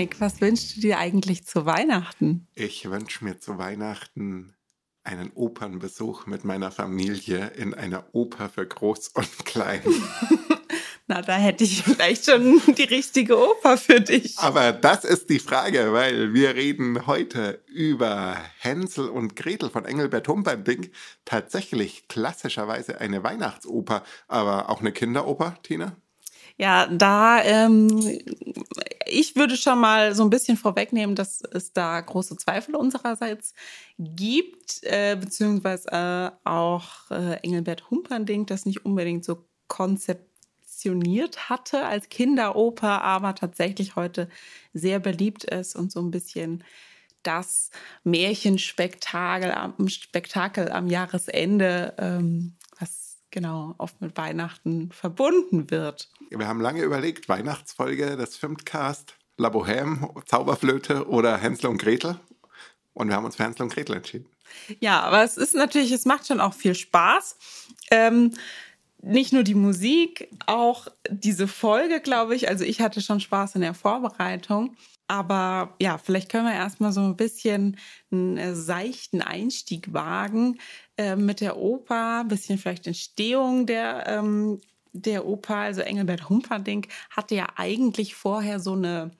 Dominik, was wünschst du dir eigentlich zu Weihnachten? Ich wünsche mir zu Weihnachten einen Opernbesuch mit meiner Familie in einer Oper für Groß und Klein. Na, da hätte ich vielleicht schon die richtige Oper für dich. Aber das ist die Frage, weil wir reden heute über Hänsel und Gretel von Engelbert Humperdinck. Tatsächlich klassischerweise eine Weihnachtsoper, aber auch eine Kinderoper, Tina? Ja, da ähm, ich würde schon mal so ein bisschen vorwegnehmen, dass es da große Zweifel unsererseits gibt, äh, beziehungsweise äh, auch äh, Engelbert Humperdinck das nicht unbedingt so konzeptioniert hatte als Kinderoper, aber tatsächlich heute sehr beliebt ist und so ein bisschen das Märchenspektakel am Spektakel am Jahresende ähm, genau oft mit Weihnachten verbunden wird. Wir haben lange überlegt, Weihnachtsfolge des Filmcast, La Bohème, Zauberflöte oder Hänsel und Gretel. Und wir haben uns für Hänsel und Gretel entschieden. Ja, aber es ist natürlich, es macht schon auch viel Spaß. Ähm, nicht nur die Musik, auch diese Folge, glaube ich. Also ich hatte schon Spaß in der Vorbereitung. Aber ja, vielleicht können wir erstmal so ein bisschen einen äh, seichten Einstieg wagen äh, mit der Oper, ein bisschen vielleicht Entstehung der, ähm, der Oper. Also Engelbert Humperdinck hatte ja eigentlich vorher so eine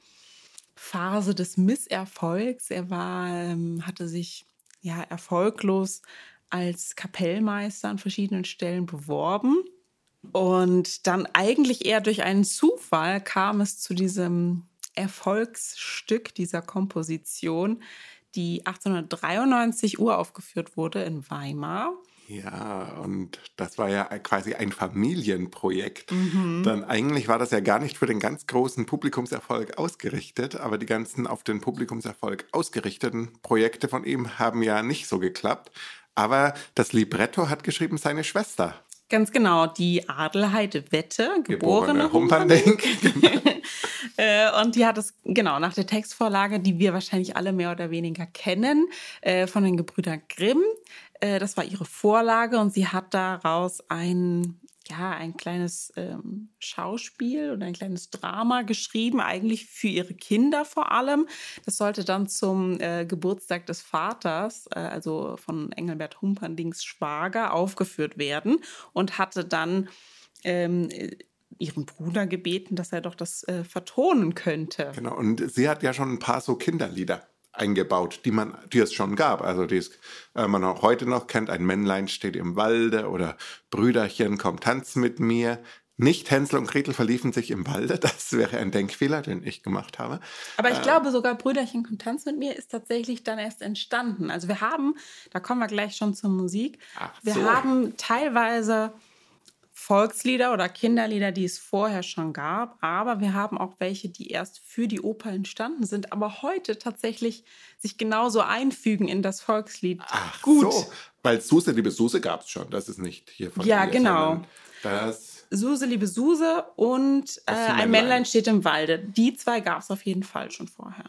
Phase des Misserfolgs. Er war, ähm, hatte sich ja erfolglos als Kapellmeister an verschiedenen Stellen beworben. Und dann eigentlich eher durch einen Zufall kam es zu diesem Erfolgsstück dieser Komposition, die 1893 uraufgeführt wurde in Weimar. Ja, und das war ja quasi ein Familienprojekt. Mhm. Dann eigentlich war das ja gar nicht für den ganz großen Publikumserfolg ausgerichtet, aber die ganzen auf den Publikumserfolg ausgerichteten Projekte von ihm haben ja nicht so geklappt. Aber das Libretto hat geschrieben seine Schwester. Ganz genau, die Adelheid Wette, geborene, geborene Humperdinck. Äh, und die hat es, genau, nach der Textvorlage, die wir wahrscheinlich alle mehr oder weniger kennen, äh, von den Gebrüdern Grimm. Äh, das war ihre Vorlage und sie hat daraus ein, ja, ein kleines ähm, Schauspiel oder ein kleines Drama geschrieben, eigentlich für ihre Kinder vor allem. Das sollte dann zum äh, Geburtstag des Vaters, äh, also von Engelbert Humperndings Schwager, aufgeführt werden und hatte dann ähm, ihren Bruder gebeten, dass er doch das äh, vertonen könnte. Genau, und sie hat ja schon ein paar so Kinderlieder eingebaut, die man, die es schon gab. Also die es, äh, man auch heute noch kennt. Ein Männlein steht im Walde oder Brüderchen, komm tanz mit mir. Nicht Hänsel und Gretel verliefen sich im Walde. Das wäre ein Denkfehler, den ich gemacht habe. Aber ich äh, glaube sogar Brüderchen komm tanz mit mir ist tatsächlich dann erst entstanden. Also wir haben, da kommen wir gleich schon zur Musik. Wir so. haben teilweise Volkslieder oder Kinderlieder, die es vorher schon gab, aber wir haben auch welche, die erst für die Oper entstanden sind, aber heute tatsächlich sich genauso einfügen in das Volkslied. Ach Gut. so, weil Suse, liebe Suse gab es schon, das ist nicht hier von Ja, dir, genau. Das Suse, liebe Suse und äh, ein Männlein steht im Walde. Die zwei gab es auf jeden Fall schon vorher.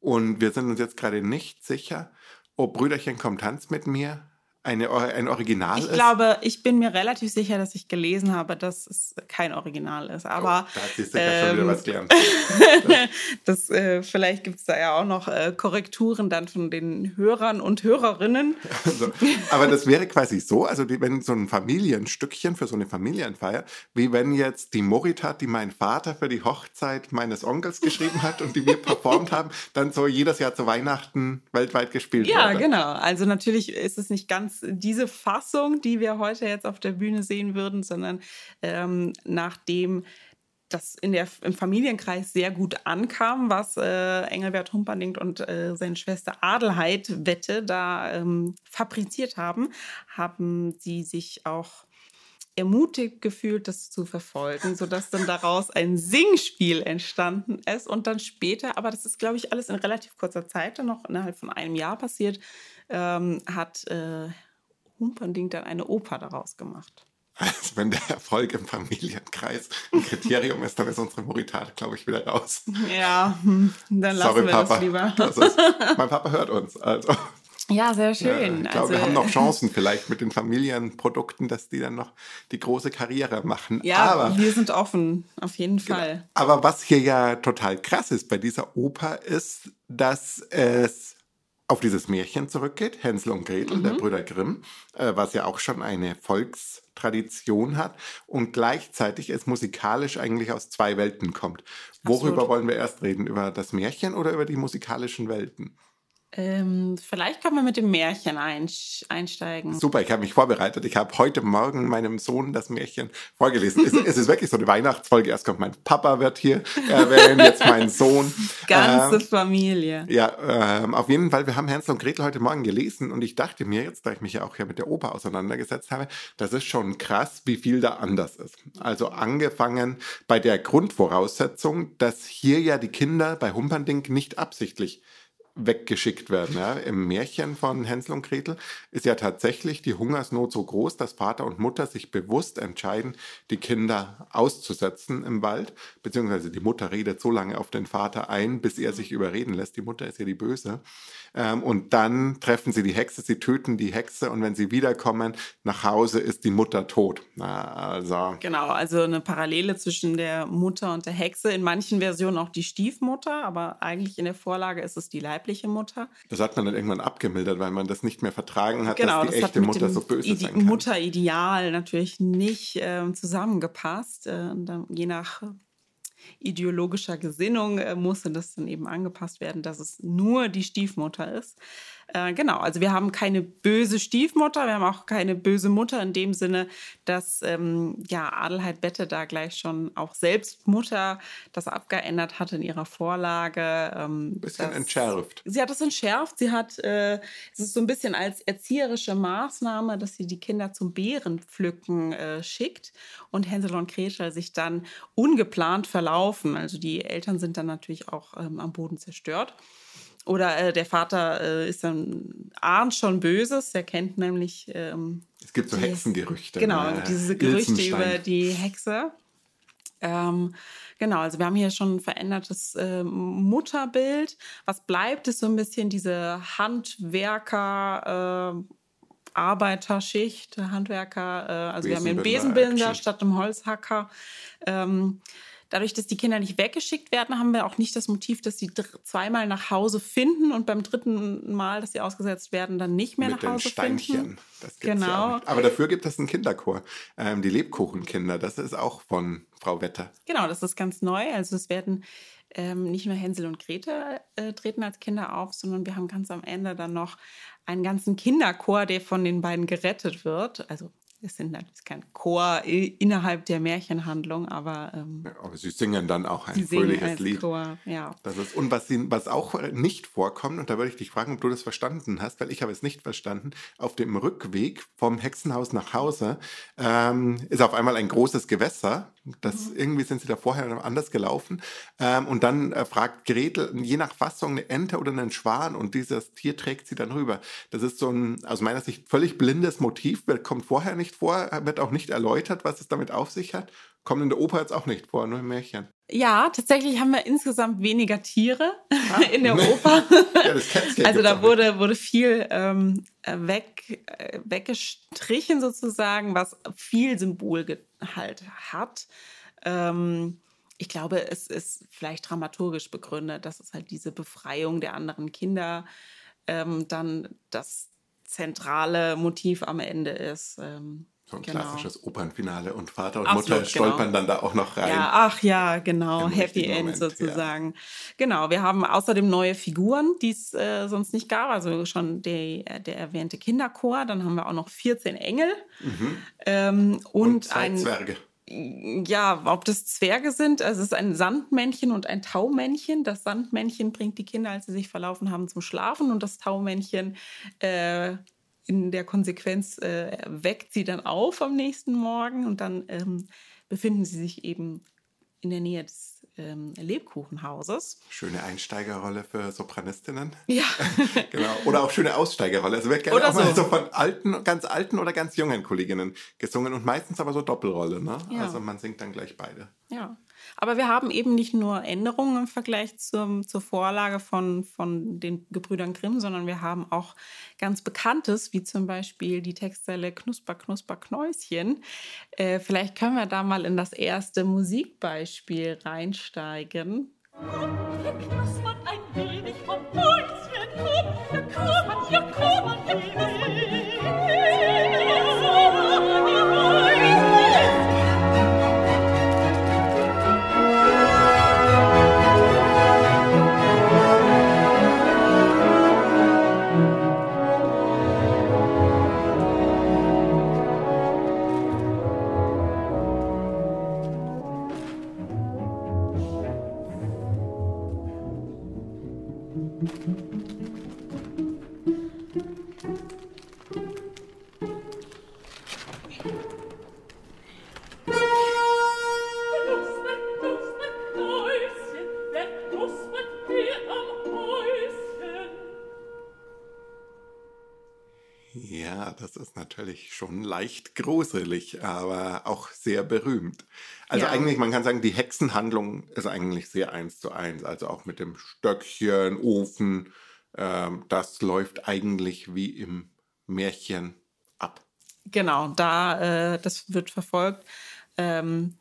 Und wir sind uns jetzt gerade nicht sicher, ob Brüderchen kommt tanzt mit mir eine, ein Original ich ist? Ich glaube, ich bin mir relativ sicher, dass ich gelesen habe, dass es kein Original ist. Aber oh, da hast du ähm, schon wieder was gelernt. das, äh, vielleicht gibt es da ja auch noch äh, Korrekturen dann von den Hörern und Hörerinnen. Also, aber das wäre quasi so, also die, wenn so ein Familienstückchen für so eine Familienfeier, wie wenn jetzt die Moritat, die mein Vater für die Hochzeit meines Onkels geschrieben hat und die wir performt haben, dann so jedes Jahr zu Weihnachten weltweit gespielt ja, wurde. Ja, genau. Also natürlich ist es nicht ganz diese Fassung, die wir heute jetzt auf der Bühne sehen würden, sondern ähm, nachdem das in der, im Familienkreis sehr gut ankam, was äh, Engelbert Humperdinck und äh, seine Schwester Adelheid Wette da ähm, fabriziert haben, haben sie sich auch ermutigt gefühlt, das zu verfolgen, sodass dann daraus ein Singspiel entstanden ist und dann später, aber das ist, glaube ich, alles in relativ kurzer Zeit, dann noch innerhalb von einem Jahr passiert, ähm, hat äh, Humperdinck dann eine Oper daraus gemacht. Also wenn der Erfolg im Familienkreis ein Kriterium ist, dann ist unsere Moritat, glaube ich, wieder raus. Ja, hm, dann lassen Sorry, wir Papa. das lieber. Das ist, mein Papa hört uns, also. Ja, sehr schön. Ja, ich glaube, also, wir haben noch Chancen vielleicht mit den Familienprodukten, dass die dann noch die große Karriere machen. Ja, aber, wir sind offen, auf jeden genau. Fall. Genau. Aber was hier ja total krass ist bei dieser Oper, ist, dass es auf dieses Märchen zurückgeht, Hänsel und Gretel, mhm. der Brüder Grimm, äh, was ja auch schon eine Volkstradition hat und gleichzeitig es musikalisch eigentlich aus zwei Welten kommt. Worüber Absolut. wollen wir erst reden? Über das Märchen oder über die musikalischen Welten? Ähm, vielleicht können wir mit dem Märchen einsteigen. Super, ich habe mich vorbereitet. Ich habe heute Morgen meinem Sohn das Märchen vorgelesen. es, es, ist wirklich so eine Weihnachtsfolge. Erst kommt mein Papa, wird hier erwähnt, jetzt mein Sohn. Ganze ähm, Familie. Ja, ähm, auf jeden Fall. Wir haben Hänsel und Gretel heute Morgen gelesen und ich dachte mir jetzt, da ich mich ja auch hier mit der Oper auseinandergesetzt habe, das ist schon krass, wie viel da anders ist. Also angefangen bei der Grundvoraussetzung, dass hier ja die Kinder bei Humperdinck nicht absichtlich weggeschickt werden. Ja. Im Märchen von Hänsel und Gretel ist ja tatsächlich die Hungersnot so groß, dass Vater und Mutter sich bewusst entscheiden, die Kinder auszusetzen im Wald, beziehungsweise die Mutter redet so lange auf den Vater ein, bis er sich überreden lässt. Die Mutter ist ja die Böse. Ähm, und dann treffen sie die Hexe, sie töten die Hexe und wenn sie wiederkommen nach Hause, ist die Mutter tot. also. Genau, also eine Parallele zwischen der Mutter und der Hexe. In manchen Versionen auch die Stiefmutter, aber eigentlich in der Vorlage ist es die leibliche Mutter. Das hat man dann irgendwann abgemildert, weil man das nicht mehr vertragen hat, genau, dass die das echte Mutter so böse Ide sein kann. Mutterideal natürlich nicht äh, zusammengepasst. Äh, je nach ideologischer Gesinnung äh, musste das dann eben angepasst werden, dass es nur die Stiefmutter ist. Äh, genau, also wir haben keine böse Stiefmutter, wir haben auch keine böse Mutter in dem Sinne, dass ähm, ja Adelheid Bette da gleich schon auch selbst Mutter das abgeändert hat in ihrer Vorlage. Ähm, bisschen das, entschärft. Sie hat das entschärft. Sie hat, äh, es ist so ein bisschen als erzieherische Maßnahme, dass sie die Kinder zum Beerenpflücken äh, schickt und Hänsel und Gretel sich dann ungeplant verlaufen. Also die Eltern sind dann natürlich auch ähm, am Boden zerstört. Oder äh, der Vater äh, ist dann ahnt schon Böses, er kennt nämlich. Ähm, es gibt so Hexengerüchte. Genau, ne? diese Gerüchte über die Hexe. Ähm, genau, also wir haben hier schon ein verändertes äh, Mutterbild. Was bleibt, ist so ein bisschen diese Handwerker. Äh, Arbeiterschicht, Handwerker, äh, also wir haben hier einen Besenbinder statt einem Holzhacker. Ähm, Dadurch, dass die Kinder nicht weggeschickt werden, haben wir auch nicht das Motiv, dass sie zweimal nach Hause finden und beim dritten Mal, dass sie ausgesetzt werden, dann nicht mehr Mit nach Hause den Steinchen. finden. Das gibt's genau. Ja Aber dafür gibt es einen Kinderchor, ähm, die Lebkuchenkinder. Das ist auch von Frau Wetter. Genau, das ist ganz neu. Also es werden ähm, nicht nur Hänsel und Gretel äh, treten als Kinder auf, sondern wir haben ganz am Ende dann noch einen ganzen Kinderchor, der von den beiden gerettet wird. Also es sind ist kein Chor innerhalb der Märchenhandlung, aber. Ähm, aber sie singen dann auch ein fröhliches Lied. Chor, ja. Das ist, und was, sie, was auch nicht vorkommt, und da würde ich dich fragen, ob du das verstanden hast, weil ich habe es nicht verstanden, auf dem Rückweg vom Hexenhaus nach Hause ähm, ist auf einmal ein großes Gewässer. Das, mhm. Irgendwie sind sie da vorher anders gelaufen. Ähm, und dann äh, fragt Gretel, je nach Fassung, eine Ente oder einen Schwan, und dieses Tier trägt sie dann rüber. Das ist so ein aus meiner Sicht völlig blindes Motiv, kommt vorher nicht vor, wird auch nicht erläutert, was es damit auf sich hat. Kommt in der Oper jetzt auch nicht vor, nur im Märchen. Ja, tatsächlich haben wir insgesamt weniger Tiere ah. in der Oper. ja, das Kätzchen also da wurde, wurde viel ähm, weg, äh, weggestrichen sozusagen, was viel Symbolgehalt hat. Ähm, ich glaube, es ist vielleicht dramaturgisch begründet, dass es halt diese Befreiung der anderen Kinder ähm, dann das zentrale Motiv am Ende ist. Ähm, so ein genau. klassisches Opernfinale und Vater und Absolut, Mutter stolpern genau. dann da auch noch rein. Ja, ach ja, genau, Happy End Moment, sozusagen. Ja. Genau, wir haben außerdem neue Figuren, die es äh, sonst nicht gab. Also schon der, der erwähnte Kinderchor, dann haben wir auch noch 14 Engel mhm. ähm, und, und zwei ein Zwerge ja, ob das Zwerge sind. Also es ist ein Sandmännchen und ein Taumännchen. Das Sandmännchen bringt die Kinder, als sie sich verlaufen haben, zum Schlafen und das Taumännchen äh, in der Konsequenz äh, weckt sie dann auf am nächsten Morgen und dann ähm, befinden sie sich eben in der Nähe des ähm, Lebkuchenhauses. Schöne Einsteigerrolle für Sopranistinnen. Ja. genau. Oder auch schöne Aussteigerrolle. Also wird gerne oder auch so. mal so von alten, ganz alten oder ganz jungen Kolleginnen gesungen und meistens aber so Doppelrolle. Ne? Ja. Also man singt dann gleich beide. Ja. Aber wir haben eben nicht nur Änderungen im Vergleich zum, zur Vorlage von, von den Gebrüdern Grimm, sondern wir haben auch ganz Bekanntes, wie zum Beispiel die Textzeile Knusper, Knusper, Knäuschen. Äh, vielleicht können wir da mal in das erste Musikbeispiel reinsteigen. Hier knuspert ein wenig vom Häuschen, komm, hier komm, hier komm ein wenig. Natürlich schon leicht gruselig, aber auch sehr berühmt. Also ja. eigentlich, man kann sagen, die Hexenhandlung ist eigentlich sehr eins zu eins. Also auch mit dem Stöckchen, Ofen, ähm, das läuft eigentlich wie im Märchen ab. Genau, da, äh, das wird verfolgt. Ähm,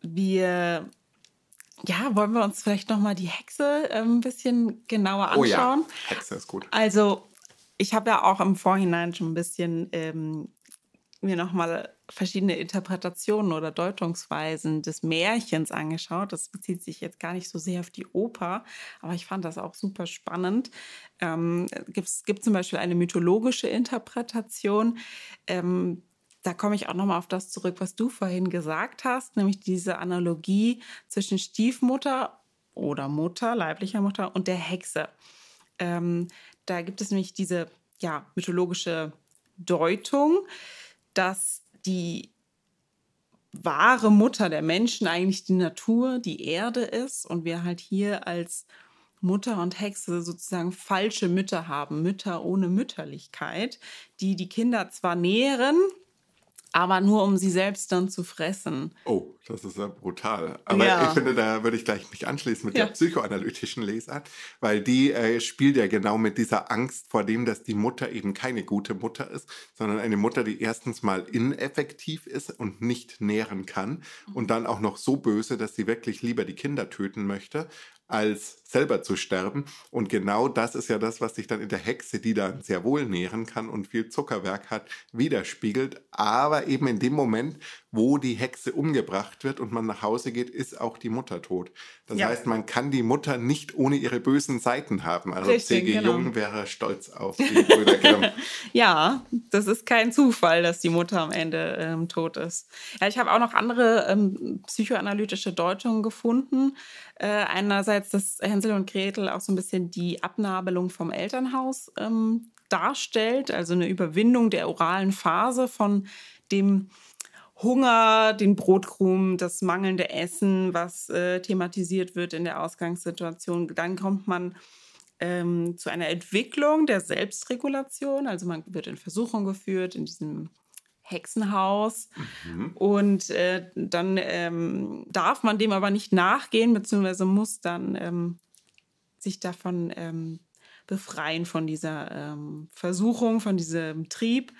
wir ja, wollen wir uns vielleicht noch mal die Hexe äh, ein bisschen genauer anschauen? Oh ja, Hexe ist gut. Also ich habe ja auch im Vorhinein schon ein bisschen ähm, mir nochmal verschiedene Interpretationen oder Deutungsweisen des Märchens angeschaut. Das bezieht sich jetzt gar nicht so sehr auf die Oper, aber ich fand das auch super spannend. Ähm, es gibt zum Beispiel eine mythologische Interpretation. Ähm, da komme ich auch nochmal auf das zurück, was du vorhin gesagt hast, nämlich diese Analogie zwischen Stiefmutter oder Mutter, leiblicher Mutter und der Hexe. Ähm, da gibt es nämlich diese ja, mythologische Deutung, dass die wahre Mutter der Menschen eigentlich die Natur, die Erde ist und wir halt hier als Mutter und Hexe sozusagen falsche Mütter haben, Mütter ohne Mütterlichkeit, die die Kinder zwar nähren, aber nur um sie selbst dann zu fressen. Oh, das ist ja brutal. Aber ja. ich finde, da würde ich gleich mich anschließen mit ja. der psychoanalytischen Lesart, weil die äh, spielt ja genau mit dieser Angst vor dem, dass die Mutter eben keine gute Mutter ist, sondern eine Mutter, die erstens mal ineffektiv ist und nicht nähren kann und dann auch noch so böse, dass sie wirklich lieber die Kinder töten möchte als selber zu sterben. Und genau das ist ja das, was sich dann in der Hexe, die dann sehr wohl nähren kann und viel Zuckerwerk hat, widerspiegelt. Aber eben in dem Moment, wo die Hexe umgebracht wird und man nach Hause geht, ist auch die Mutter tot. Das ja. heißt, man kann die Mutter nicht ohne ihre bösen Seiten haben. Also C.G. Genau. Jung wäre stolz auf die Brüder Grimm. ja, das ist kein Zufall, dass die Mutter am Ende ähm, tot ist. Ja, ich habe auch noch andere ähm, psychoanalytische Deutungen gefunden. Äh, einerseits, dass Hänsel und Gretel auch so ein bisschen die Abnabelung vom Elternhaus ähm, darstellt, also eine Überwindung der oralen Phase von dem Hunger, den Brotkrumen, das mangelnde Essen, was äh, thematisiert wird in der Ausgangssituation. Dann kommt man ähm, zu einer Entwicklung der Selbstregulation. Also man wird in Versuchung geführt in diesem Hexenhaus. Mhm. Und äh, dann ähm, darf man dem aber nicht nachgehen, beziehungsweise muss dann ähm, sich davon ähm, befreien, von dieser ähm, Versuchung, von diesem Trieb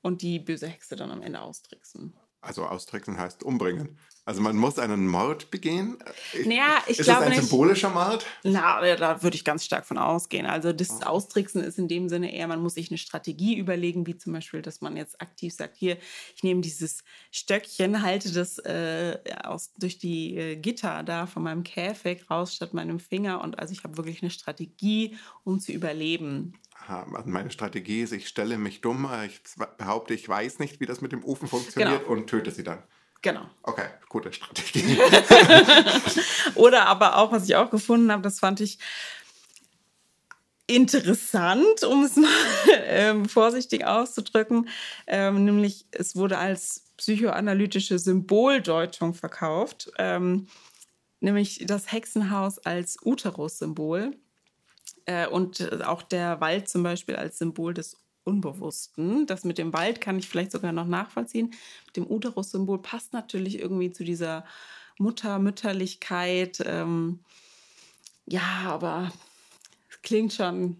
und die böse Hexe dann am Ende austricksen. Also austricksen heißt umbringen. Also man muss einen Mord begehen. Naja, ich ist glaube das ein nicht. symbolischer Mord? Na, da würde ich ganz stark von ausgehen. Also das oh. Austricksen ist in dem Sinne eher, man muss sich eine Strategie überlegen, wie zum Beispiel, dass man jetzt aktiv sagt, hier, ich nehme dieses Stöckchen, halte das äh, aus, durch die äh, Gitter da von meinem Käfig raus statt meinem Finger. Und also ich habe wirklich eine Strategie, um zu überleben. Also meine Strategie ist, ich stelle mich dumm, ich behaupte, ich weiß nicht, wie das mit dem Ofen funktioniert genau. und töte sie dann. Genau. Okay, gute Strategie. Oder aber auch, was ich auch gefunden habe, das fand ich interessant, um es mal ähm, vorsichtig auszudrücken. Ähm, nämlich, es wurde als psychoanalytische Symboldeutung verkauft. Ähm, nämlich das Hexenhaus als Uterus-Symbol. Äh, und auch der Wald zum Beispiel als Symbol des Unbewussten. Das mit dem Wald kann ich vielleicht sogar noch nachvollziehen. Mit dem Uterus-Symbol passt natürlich irgendwie zu dieser Mutter, Mütterlichkeit. Ähm, ja, aber es klingt schon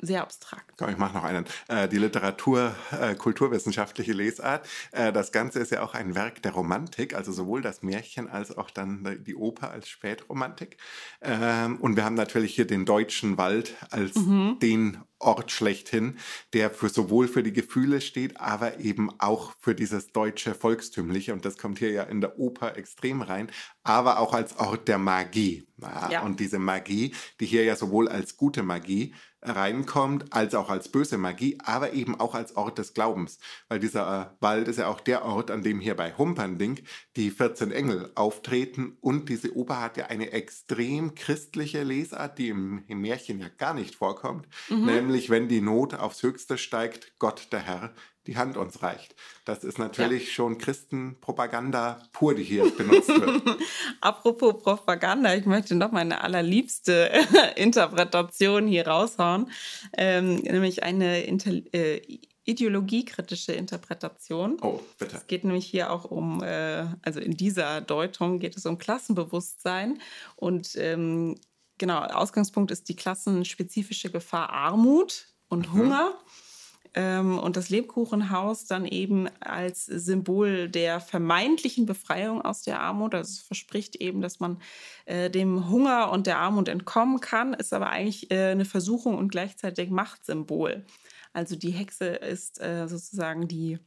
sehr abstrakt. Komm, ich mache noch einen. Äh, die Literatur, äh, kulturwissenschaftliche Lesart. Äh, das Ganze ist ja auch ein Werk der Romantik, also sowohl das Märchen als auch dann die Oper als Spätromantik. Ähm, und wir haben natürlich hier den deutschen Wald als mhm. den Ort schlechthin, der für sowohl für die Gefühle steht, aber eben auch für dieses deutsche Volkstümliche. Und das kommt hier ja in der Oper extrem rein, aber auch als Ort der Magie. Ja. Und diese Magie, die hier ja sowohl als gute Magie reinkommt, als auch als böse Magie, aber eben auch als Ort des Glaubens. Weil dieser äh, Wald ist ja auch der Ort, an dem hier bei Humperdinck die 14 Engel auftreten. Und diese Oper hat ja eine extrem christliche Lesart, die im, im Märchen ja gar nicht vorkommt. Mhm. Nämlich, wenn die Not aufs Höchste steigt, Gott der Herr die Hand uns reicht. Das ist natürlich ja. schon Christenpropaganda pur, die hier benutzt wird. Apropos Propaganda, ich möchte noch meine allerliebste Interpretation hier raushauen, ähm, nämlich eine Inter äh, ideologiekritische Interpretation. Oh, bitte. Es geht nämlich hier auch um, äh, also in dieser Deutung geht es um Klassenbewusstsein und ähm, genau, Ausgangspunkt ist die klassenspezifische Gefahr Armut und mhm. Hunger ähm, und das Lebkuchenhaus dann eben als Symbol der vermeintlichen Befreiung aus der Armut. Also es verspricht eben, dass man äh, dem Hunger und der Armut entkommen kann, ist aber eigentlich äh, eine Versuchung und gleichzeitig Machtsymbol. Also die Hexe ist äh, sozusagen die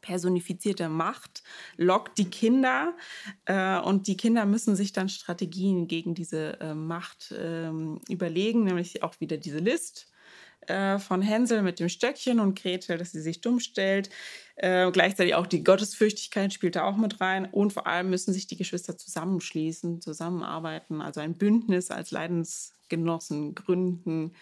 personifizierte Macht lockt die Kinder äh, und die Kinder müssen sich dann Strategien gegen diese äh, Macht äh, überlegen, nämlich auch wieder diese List, äh, von Hänsel mit dem Stöckchen und Gretel, dass sie sich dumm stellt. Äh, gleichzeitig auch die Gottesfürchtigkeit spielt da auch mit rein. Und vor allem müssen sich die Geschwister zusammenschließen, zusammenarbeiten, also ein Bündnis als Leidensgenossen gründen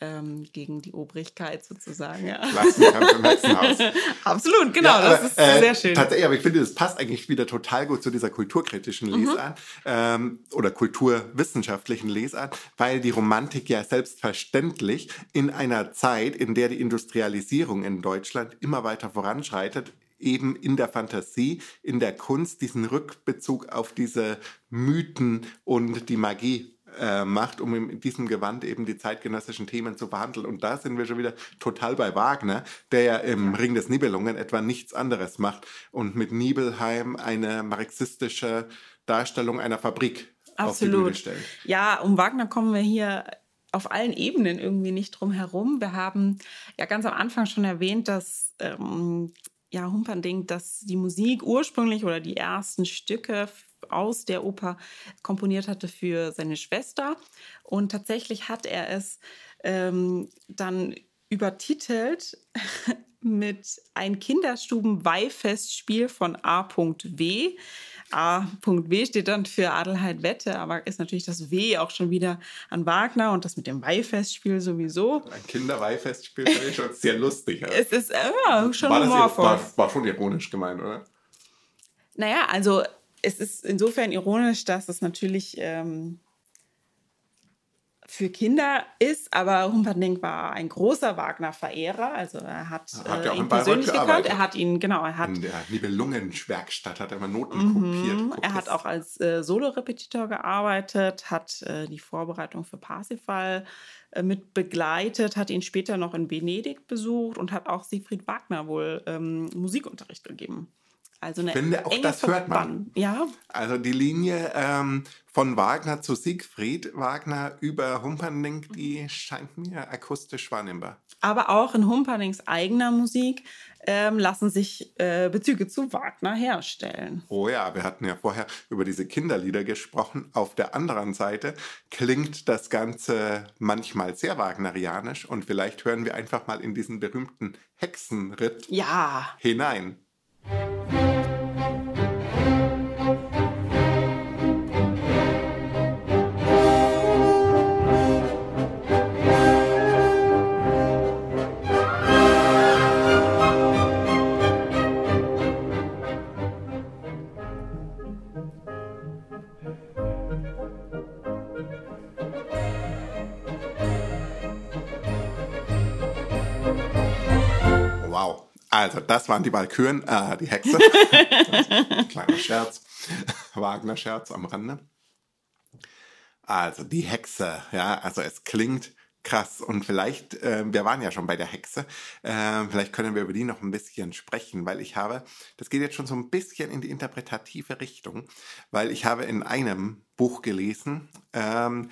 ähm, gegen die Obrigkeit sozusagen. Ja. Klassenkampf im Hexenhaus. Absolut, genau, ja, das ist äh, sehr schön. Tatsächlich, aber ich finde, das passt eigentlich wieder total gut zu dieser kulturkritischen mhm. Lesart mhm. ähm, oder kulturwissenschaftlichen Lesart, weil die Romantik ja selbstverständlich in einer Zeit, in der die Industrialisierung in Deutschland immer weiter voranschreitet, eben in der Fantasie, in der Kunst diesen Rückbezug auf diese Mythen und die Magie äh, macht, um in diesem Gewand eben die zeitgenössischen Themen zu verhandeln. Und da sind wir schon wieder total bei Wagner, der ja im Ring des Nibelungen etwa nichts anderes macht und mit Nibelheim eine marxistische Darstellung einer Fabrik Absolut. auf die Bühne stellt. Ja, um Wagner kommen wir hier auf allen Ebenen irgendwie nicht drum herum. Wir haben ja ganz am Anfang schon erwähnt, dass ähm, ja, Humperdinck, dass die Musik ursprünglich oder die ersten Stücke aus der Oper komponiert hatte für seine Schwester. Und tatsächlich hat er es ähm, dann übertitelt mit ein Kinderstuben-Weihfestspiel von A.W. A.W. steht dann für Adelheid Wette, aber ist natürlich das W auch schon wieder an Wagner und das mit dem Weihfestspiel sowieso. Ein Kinderweihfestspiel finde ich schon sehr lustig. Ja. Es ist äh, schon war humorvoll. War, war schon ironisch gemeint, oder? Naja, also es ist insofern ironisch, dass es natürlich ähm, für Kinder ist, aber Humperdinck war ein großer Wagner-Verehrer. Also er hat, hat äh, ihn persönlich gekannt. Er hat ihn, genau, er hat. In der Nibelungenwerkstatt hat er immer Noten mhm, kopiert. Er hat auch als äh, Solorepetitor gearbeitet, hat äh, die Vorbereitung für Parsifal äh, mit begleitet, hat ihn später noch in Venedig besucht und hat auch Siegfried Wagner wohl ähm, Musikunterricht gegeben. Also eine ich finde, auch das hört man. Ja. Also die Linie ähm, von Wagner zu Siegfried, Wagner über Humperdinck, die scheint mir akustisch wahrnehmbar. Aber auch in Humperdincks eigener Musik ähm, lassen sich äh, Bezüge zu Wagner herstellen. Oh ja, wir hatten ja vorher über diese Kinderlieder gesprochen. Auf der anderen Seite klingt das Ganze manchmal sehr wagnerianisch und vielleicht hören wir einfach mal in diesen berühmten Hexenritt ja. hinein. Also, das waren die Walküren, äh, die Hexe. Kleiner Scherz. Wagner-Scherz am Rande. Also die Hexe, ja, also es klingt krass und vielleicht, äh, wir waren ja schon bei der Hexe, äh, vielleicht können wir über die noch ein bisschen sprechen, weil ich habe, das geht jetzt schon so ein bisschen in die interpretative Richtung, weil ich habe in einem Buch gelesen, ähm,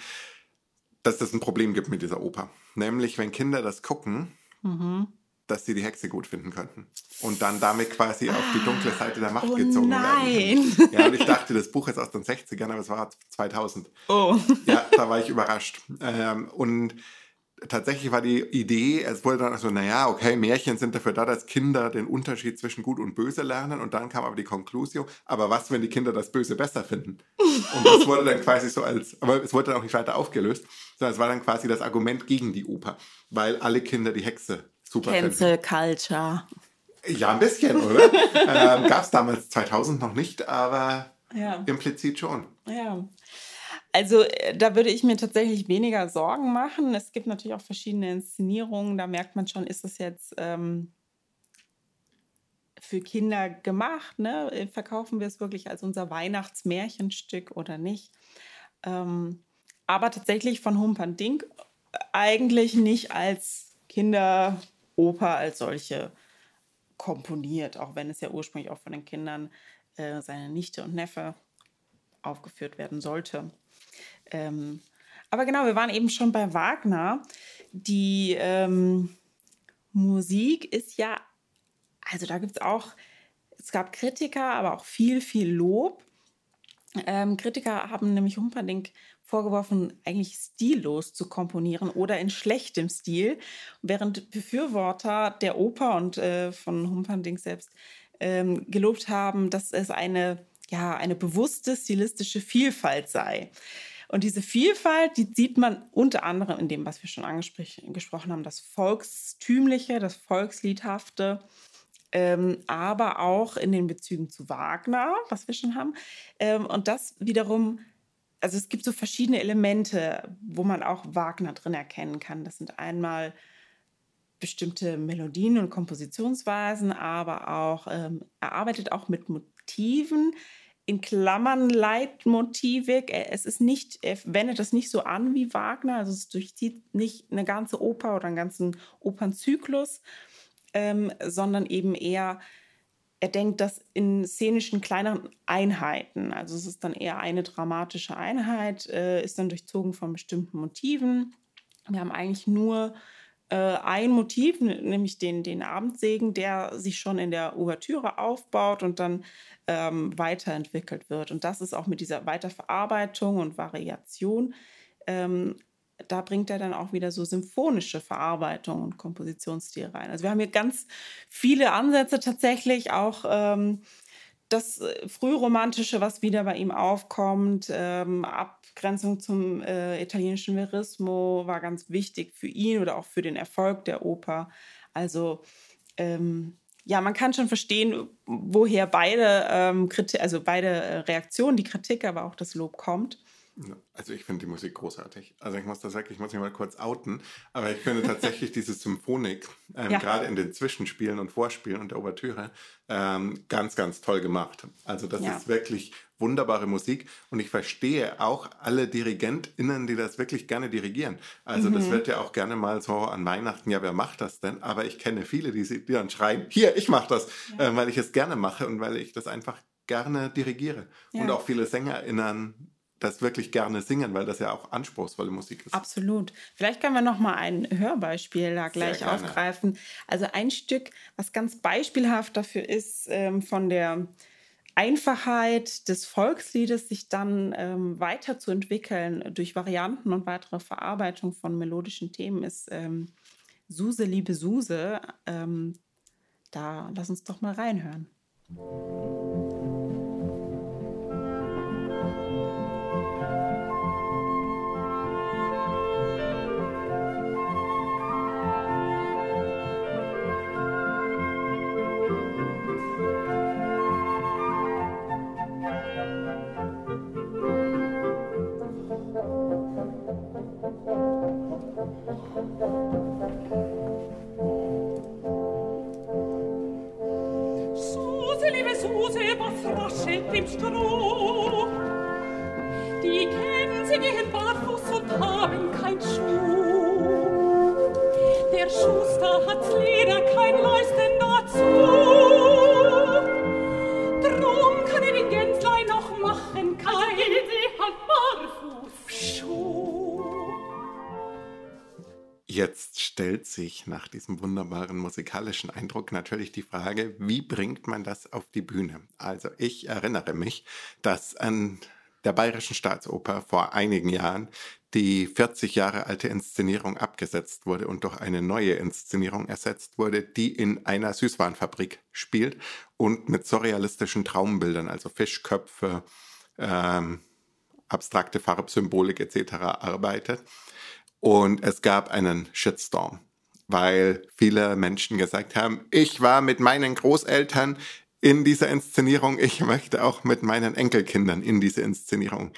dass es ein Problem gibt mit dieser Oper. Nämlich, wenn Kinder das gucken, mhm dass sie die Hexe gut finden könnten. Und dann damit quasi auf die dunkle Seite der Macht oh gezogen nein. werden. Ja, und ich dachte, das Buch ist aus den 60ern, aber es war 2000. Oh. Ja, da war ich überrascht. Ähm, und tatsächlich war die Idee, es wurde dann so, naja, okay, Märchen sind dafür da, dass Kinder den Unterschied zwischen Gut und Böse lernen. Und dann kam aber die Konklusion, aber was, wenn die Kinder das Böse besser finden? Und das wurde dann quasi so als, aber es wurde dann auch nicht weiter aufgelöst, sondern es war dann quasi das Argument gegen die Oper, weil alle Kinder die Hexe super Cancel Culture. Ja, ein bisschen, oder? ähm, Gab es damals 2000 noch nicht, aber ja. implizit schon. Ja. Also äh, da würde ich mir tatsächlich weniger Sorgen machen. Es gibt natürlich auch verschiedene Inszenierungen. Da merkt man schon, ist das jetzt ähm, für Kinder gemacht? Ne? Verkaufen wir es wirklich als unser Weihnachtsmärchenstück oder nicht? Ähm, aber tatsächlich von Humperdinck eigentlich nicht als Kinder Oper als solche komponiert, auch wenn es ja ursprünglich auch von den Kindern äh, seine Nichte und Neffe aufgeführt werden sollte. Ähm, aber genau, wir waren eben schon bei Wagner. Die ähm, Musik ist ja, also da gibt es auch, es gab Kritiker, aber auch viel, viel Lob. Ähm, Kritiker haben nämlich Humperdinck vorgeworfen, eigentlich stillos zu komponieren oder in schlechtem Stil, während Befürworter der Oper und äh, von Humperdinck selbst ähm, gelobt haben, dass es eine, ja, eine bewusste stilistische Vielfalt sei. Und diese Vielfalt, die sieht man unter anderem in dem, was wir schon angesprochen haben, das Volkstümliche, das Volksliedhafte, ähm, aber auch in den Bezügen zu Wagner, was wir schon haben. Ähm, und das wiederum also es gibt so verschiedene Elemente, wo man auch Wagner drin erkennen kann. Das sind einmal bestimmte Melodien und Kompositionsweisen, aber auch ähm, er arbeitet auch mit Motiven in Klammern Leitmotivik. Es ist nicht, er wendet das nicht so an wie Wagner, also es durchzieht nicht eine ganze Oper oder einen ganzen Opernzyklus, ähm, sondern eben eher er denkt das in szenischen kleineren Einheiten. Also es ist dann eher eine dramatische Einheit, äh, ist dann durchzogen von bestimmten Motiven. Wir haben eigentlich nur äh, ein Motiv, nämlich den, den Abendsegen, der sich schon in der Ouvertüre aufbaut und dann ähm, weiterentwickelt wird. Und das ist auch mit dieser Weiterverarbeitung und Variation ähm, da bringt er dann auch wieder so symphonische Verarbeitung und Kompositionsstil rein. Also wir haben hier ganz viele Ansätze tatsächlich, auch ähm, das äh, Frühromantische, was wieder bei ihm aufkommt, ähm, Abgrenzung zum äh, italienischen Verismo war ganz wichtig für ihn oder auch für den Erfolg der Oper. Also ähm, ja, man kann schon verstehen, woher beide, ähm, also beide äh, Reaktionen, die Kritik, aber auch das Lob kommt. Also ich finde die Musik großartig. Also ich muss das sagen, ich muss mich mal kurz outen, aber ich finde tatsächlich diese Symphonik, ähm, ja. gerade in den Zwischenspielen und Vorspielen und der Ouvertüre, ähm, ganz, ganz toll gemacht. Also das ja. ist wirklich wunderbare Musik und ich verstehe auch alle DirigentInnen, die das wirklich gerne dirigieren. Also mhm. das wird ja auch gerne mal so an Weihnachten, ja, wer macht das denn? Aber ich kenne viele, die, die dann schreien, hier, ich mache das, ja. äh, weil ich es gerne mache und weil ich das einfach gerne dirigiere. Und auch viele SängerInnen das wirklich gerne singen, weil das ja auch anspruchsvolle Musik ist. Absolut. Vielleicht können wir noch mal ein Hörbeispiel da gleich aufgreifen. Also ein Stück, was ganz beispielhaft dafür ist, ähm, von der Einfachheit des Volksliedes sich dann ähm, weiterzuentwickeln durch Varianten und weitere Verarbeitung von melodischen Themen, ist ähm, Suse, liebe Suse. Ähm, da lass uns doch mal reinhören. mit dem Stroh. Die Gänse gehen barfuß und haben kein Schuh. Der Schuster hat Leder stellt sich nach diesem wunderbaren musikalischen Eindruck natürlich die Frage, wie bringt man das auf die Bühne? Also ich erinnere mich, dass an der Bayerischen Staatsoper vor einigen Jahren die 40 Jahre alte Inszenierung abgesetzt wurde und durch eine neue Inszenierung ersetzt wurde, die in einer Süßwarenfabrik spielt und mit surrealistischen Traumbildern, also Fischköpfe, ähm, abstrakte Farbsymbolik etc. arbeitet. Und es gab einen Shitstorm, weil viele Menschen gesagt haben, ich war mit meinen Großeltern in dieser Inszenierung, ich möchte auch mit meinen Enkelkindern in diese Inszenierung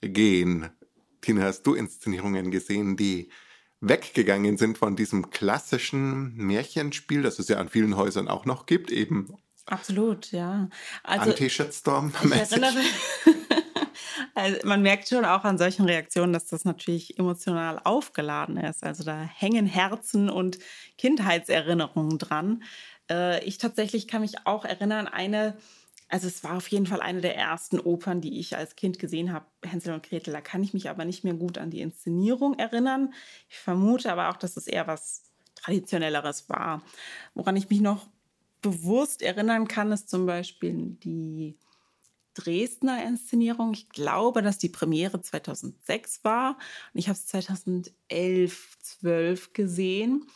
gehen. Tina, hast du Inszenierungen gesehen, die weggegangen sind von diesem klassischen Märchenspiel, das es ja an vielen Häusern auch noch gibt, eben Absolut, ja. Also, Anti-Shitstorm. Ich erinnere, also man merkt schon auch an solchen Reaktionen, dass das natürlich emotional aufgeladen ist. Also da hängen Herzen und Kindheitserinnerungen dran. Äh, ich tatsächlich kann mich auch erinnern, eine, also es war auf jeden Fall eine der ersten Opern, die ich als Kind gesehen habe, Hänsel und Gretel. Da kann ich mich aber nicht mehr gut an die Inszenierung erinnern. Ich vermute aber auch, dass es eher was Traditionelleres war. Woran ich mich noch bewusst erinnern kann, ist zum Beispiel die Dresdner Inszenierung. Ich glaube, dass die Premiere 2006 war und ich habe es 2011, 12 gesehen.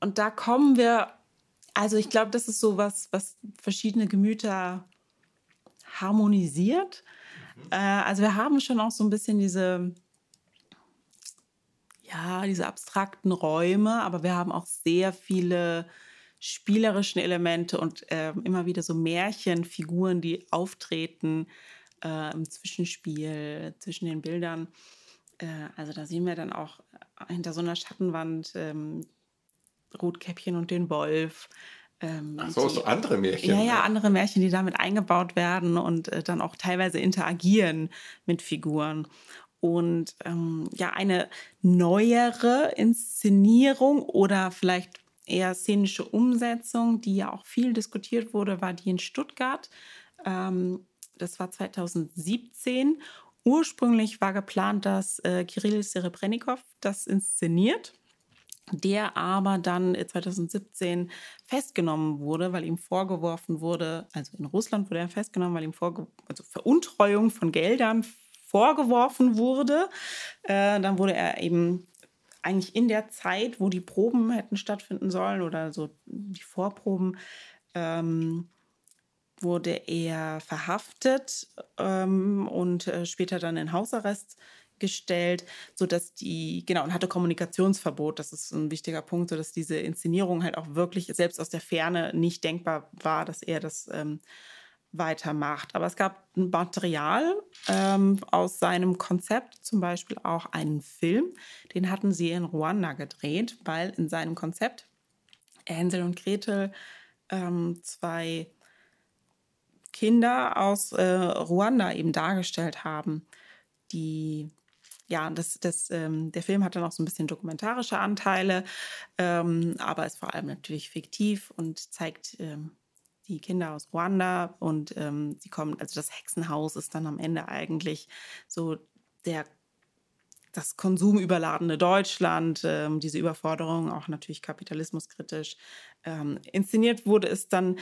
Und da kommen wir, also ich glaube, das ist so was, was verschiedene Gemüter harmonisiert. Mhm. Äh, also wir haben schon auch so ein bisschen diese, ja, diese abstrakten Räume, aber wir haben auch sehr viele spielerischen Elemente und äh, immer wieder so Märchenfiguren, die auftreten äh, im Zwischenspiel zwischen den Bildern. Äh, also da sehen wir dann auch hinter so einer Schattenwand ähm, Rotkäppchen und den Wolf. Ähm, Ach so, die, so andere Märchen. Ja, ja, andere Märchen, die damit eingebaut werden und äh, dann auch teilweise interagieren mit Figuren. Und ähm, ja, eine neuere Inszenierung oder vielleicht eher szenische Umsetzung, die ja auch viel diskutiert wurde, war die in Stuttgart. Ähm, das war 2017. Ursprünglich war geplant, dass äh, Kirill Serebrennikov das inszeniert, der aber dann 2017 festgenommen wurde, weil ihm vorgeworfen wurde, also in Russland wurde er festgenommen, weil ihm vorge also Veruntreuung von Geldern vorgeworfen wurde. Äh, dann wurde er eben eigentlich in der Zeit, wo die Proben hätten stattfinden sollen oder so die Vorproben, ähm, wurde er verhaftet ähm, und äh, später dann in Hausarrest gestellt, sodass die, genau, und hatte Kommunikationsverbot. Das ist ein wichtiger Punkt, sodass diese Inszenierung halt auch wirklich selbst aus der Ferne nicht denkbar war, dass er das ähm, weitermacht. Aber es gab ein Material ähm, aus seinem Konzept, zum Beispiel auch einen Film, den hatten sie in Ruanda gedreht, weil in seinem Konzept Hänsel und Gretel ähm, zwei Kinder aus äh, Ruanda eben dargestellt haben, die ja, das, das, ähm, der Film hat dann auch so ein bisschen dokumentarische Anteile, ähm, aber ist vor allem natürlich fiktiv und zeigt ähm, die Kinder aus Ruanda und ähm, sie kommen, also das Hexenhaus ist dann am Ende eigentlich so der das konsumüberladene Deutschland, ähm, diese Überforderung, auch natürlich kapitalismuskritisch. Ähm, inszeniert wurde es dann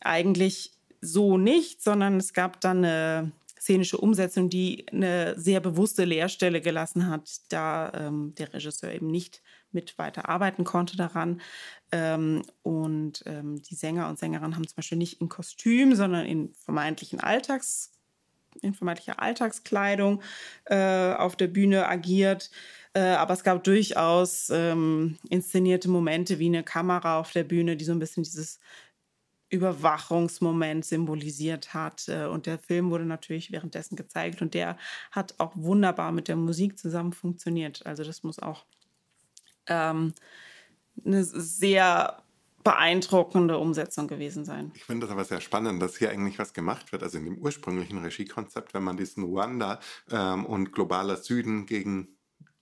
eigentlich so nicht, sondern es gab dann eine szenische Umsetzung, die eine sehr bewusste Leerstelle gelassen hat, da ähm, der Regisseur eben nicht mit weiterarbeiten konnte daran. Ähm, und ähm, die Sänger und Sängerinnen haben zum Beispiel nicht in Kostüm, sondern in vermeintlichen Alltags, in vermeintlicher Alltagskleidung äh, auf der Bühne agiert. Äh, aber es gab durchaus ähm, inszenierte Momente wie eine Kamera auf der Bühne, die so ein bisschen dieses Überwachungsmoment symbolisiert hat. Äh, und der Film wurde natürlich währenddessen gezeigt und der hat auch wunderbar mit der Musik zusammen funktioniert. Also das muss auch ähm, eine sehr beeindruckende Umsetzung gewesen sein. Ich finde das aber sehr spannend, dass hier eigentlich was gemacht wird. Also in dem ursprünglichen Regiekonzept, wenn man diesen Ruanda ähm, und globaler Süden gegen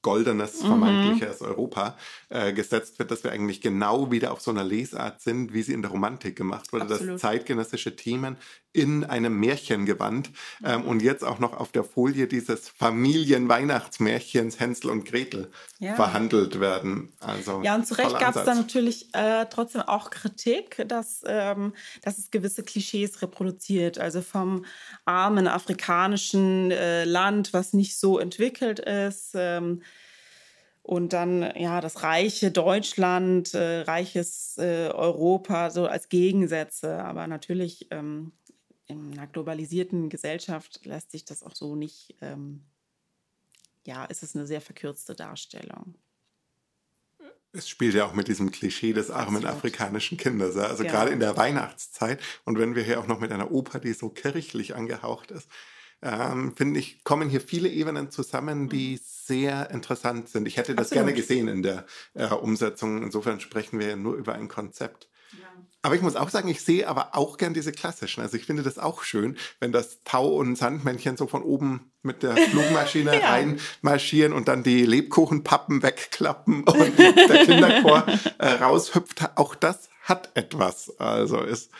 goldenes, Mhm. vermeintliches Europa äh, gesetzt wird, dass wir eigentlich genau wieder auf so einer Lesart sind, wie sie in der Romantik gemacht wurde, Absolut. dass zeitgenössische Themen in einem Märchengewand ähm, und jetzt auch noch auf der Folie dieses Familienweihnachtsmärchens Hänsel und Gretel Ja. verhandelt werden. Also Ja, und zu Recht gab es da natürlich äh, trotzdem auch Kritik, dass, ähm, dass es gewisse Klischees reproduziert. Also vom armen afrikanischen äh, Land, was nicht so entwickelt ist. Ähm, und dann ja das reiche Deutschland, äh, reiches äh, Europa, so als Gegensätze. Aber natürlich ähm, in einer globalisierten Gesellschaft lässt sich das auch so nicht. Ähm, ja, ist es eine sehr verkürzte Darstellung. Es spielt ja auch mit diesem Klischee des armen afrikanischen Kindes. Also Ja. gerade in der Weihnachtszeit und wenn wir hier auch noch mit einer Oper, die so kirchlich angehaucht ist, ähm, finde ich, kommen hier viele Ebenen zusammen, die sehr interessant sind. Ich hätte das Absolut. gerne gesehen in der äh, Umsetzung. Insofern sprechen wir ja nur über ein Konzept. Aber ich muss auch sagen, ich sehe aber auch gern diese klassischen. Also ich finde das auch schön, wenn das Tau- und Sandmännchen so von oben mit der Flugmaschine Ja. reinmarschieren und dann die Lebkuchenpappen wegklappen und der Kinderchor äh, raushüpft. Auch das hat etwas. Also ist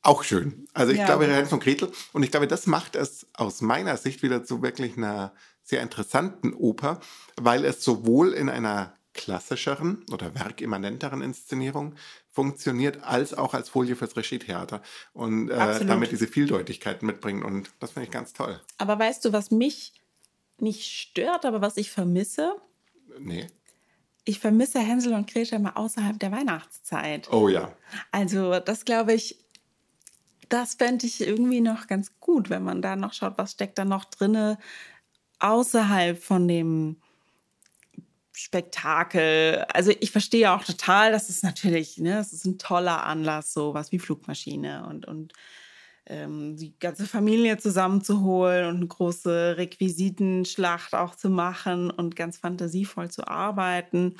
auch schön. Also ich Ja. glaube, Hans und Gretel. Und ich glaube, das macht es aus meiner Sicht wieder zu wirklich einer sehr interessanten Oper, weil es sowohl in einer klassischeren oder werkimmanenteren Inszenierung funktioniert, als auch als Folie fürs Regietheater und äh, damit diese Vieldeutigkeit mitbringt. Und das finde ich ganz toll. Aber weißt du, was mich nicht stört, aber was ich vermisse? Nee. Ich vermisse Hänsel und Gretel mal außerhalb der Weihnachtszeit. Oh ja. Also das glaube ich, das fände ich irgendwie noch ganz gut, wenn man da noch schaut, was steckt da noch drinne außerhalb von dem Spektakel. Also ich verstehe auch total, dass es natürlich, ne, es ist ein toller Anlass, sowas wie Flugmaschine und, und ähm, die ganze Familie zusammenzuholen und eine große Requisitenschlacht auch zu machen und ganz fantasievoll zu arbeiten.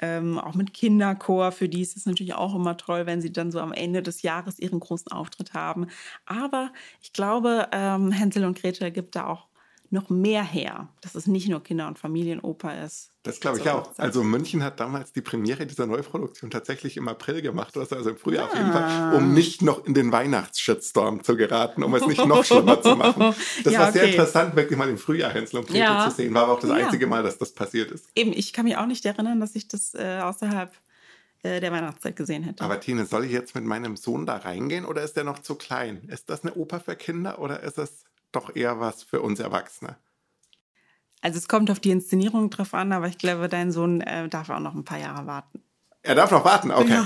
Ähm, auch mit Kinderchor, für die ist es natürlich auch immer toll, wenn sie dann so am Ende des Jahres ihren großen Auftritt haben. Aber ich glaube, ähm, Hänsel und Gretel gibt da auch noch mehr her, dass es nicht nur Kinder- und Familienoper ist. Das glaube ich So, auch. so. Also München hat damals die Premiere dieser Neuproduktion tatsächlich im April gemacht, also im Frühjahr auf Ah. jeden Fall, um nicht noch in den Weihnachtsshitstorm zu geraten, um es nicht noch schlimmer zu machen. Das Ja, war sehr okay. interessant, wirklich mal im Frühjahr Hänsel und Gretel Ja. zu sehen. War aber auch das Ja. einzige Mal, dass das passiert ist. Eben, ich kann mich auch nicht erinnern, dass ich das äh, außerhalb äh, der Weihnachtszeit gesehen hätte. Aber Tine, soll ich jetzt mit meinem Sohn da reingehen oder ist der noch zu klein? Ist das eine Oper für Kinder oder ist es doch eher was für uns Erwachsene? Also es kommt auf die Inszenierung drauf an, aber ich glaube, dein Sohn äh, darf auch noch ein paar Jahre warten. Er darf noch warten, okay.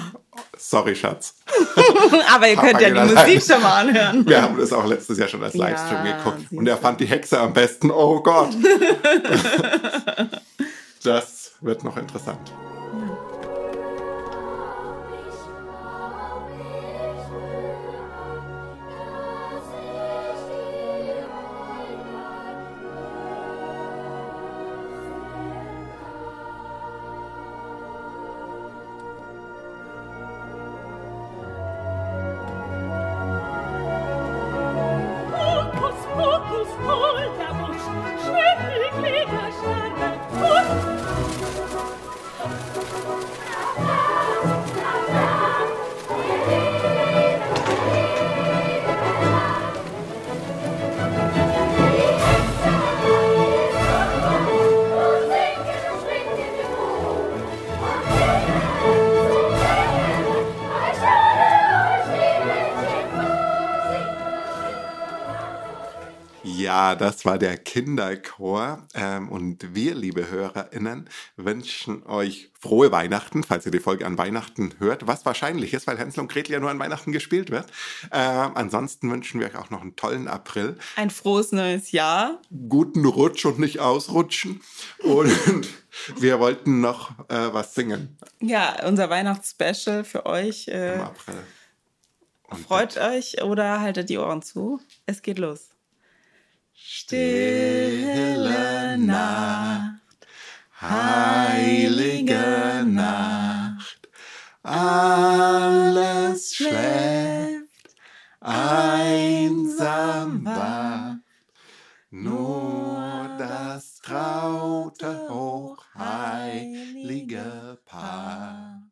Sorry, Schatz. aber ihr könnt ja die allein. Musik schon mal anhören. Wir haben das auch letztes Jahr schon als Ja, Livestream geguckt. siehst Und er fand die Hexe am besten. Oh Gott. das wird noch interessant. Ja, das war der Kinderchor. Ähm, und wir, liebe HörerInnen, wünschen euch frohe Weihnachten, falls ihr die Folge an Weihnachten hört, was wahrscheinlich ist, weil Hänsel und Gretel ja nur an Weihnachten gespielt wird. Ähm, ansonsten wünschen wir euch auch noch einen tollen April. Ein frohes neues Jahr. Guten Rutsch und nicht ausrutschen. Und wir wollten noch äh, was singen Ja, unser Weihnachtsspecial für euch. im Äh, April. Und freut euch oder haltet die Ohren zu. Es geht los. Stille Nacht, heilige Nacht, alles schläft, einsam wacht, nur das traute, hochheilige Paar.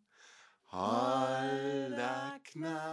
Holder Knall.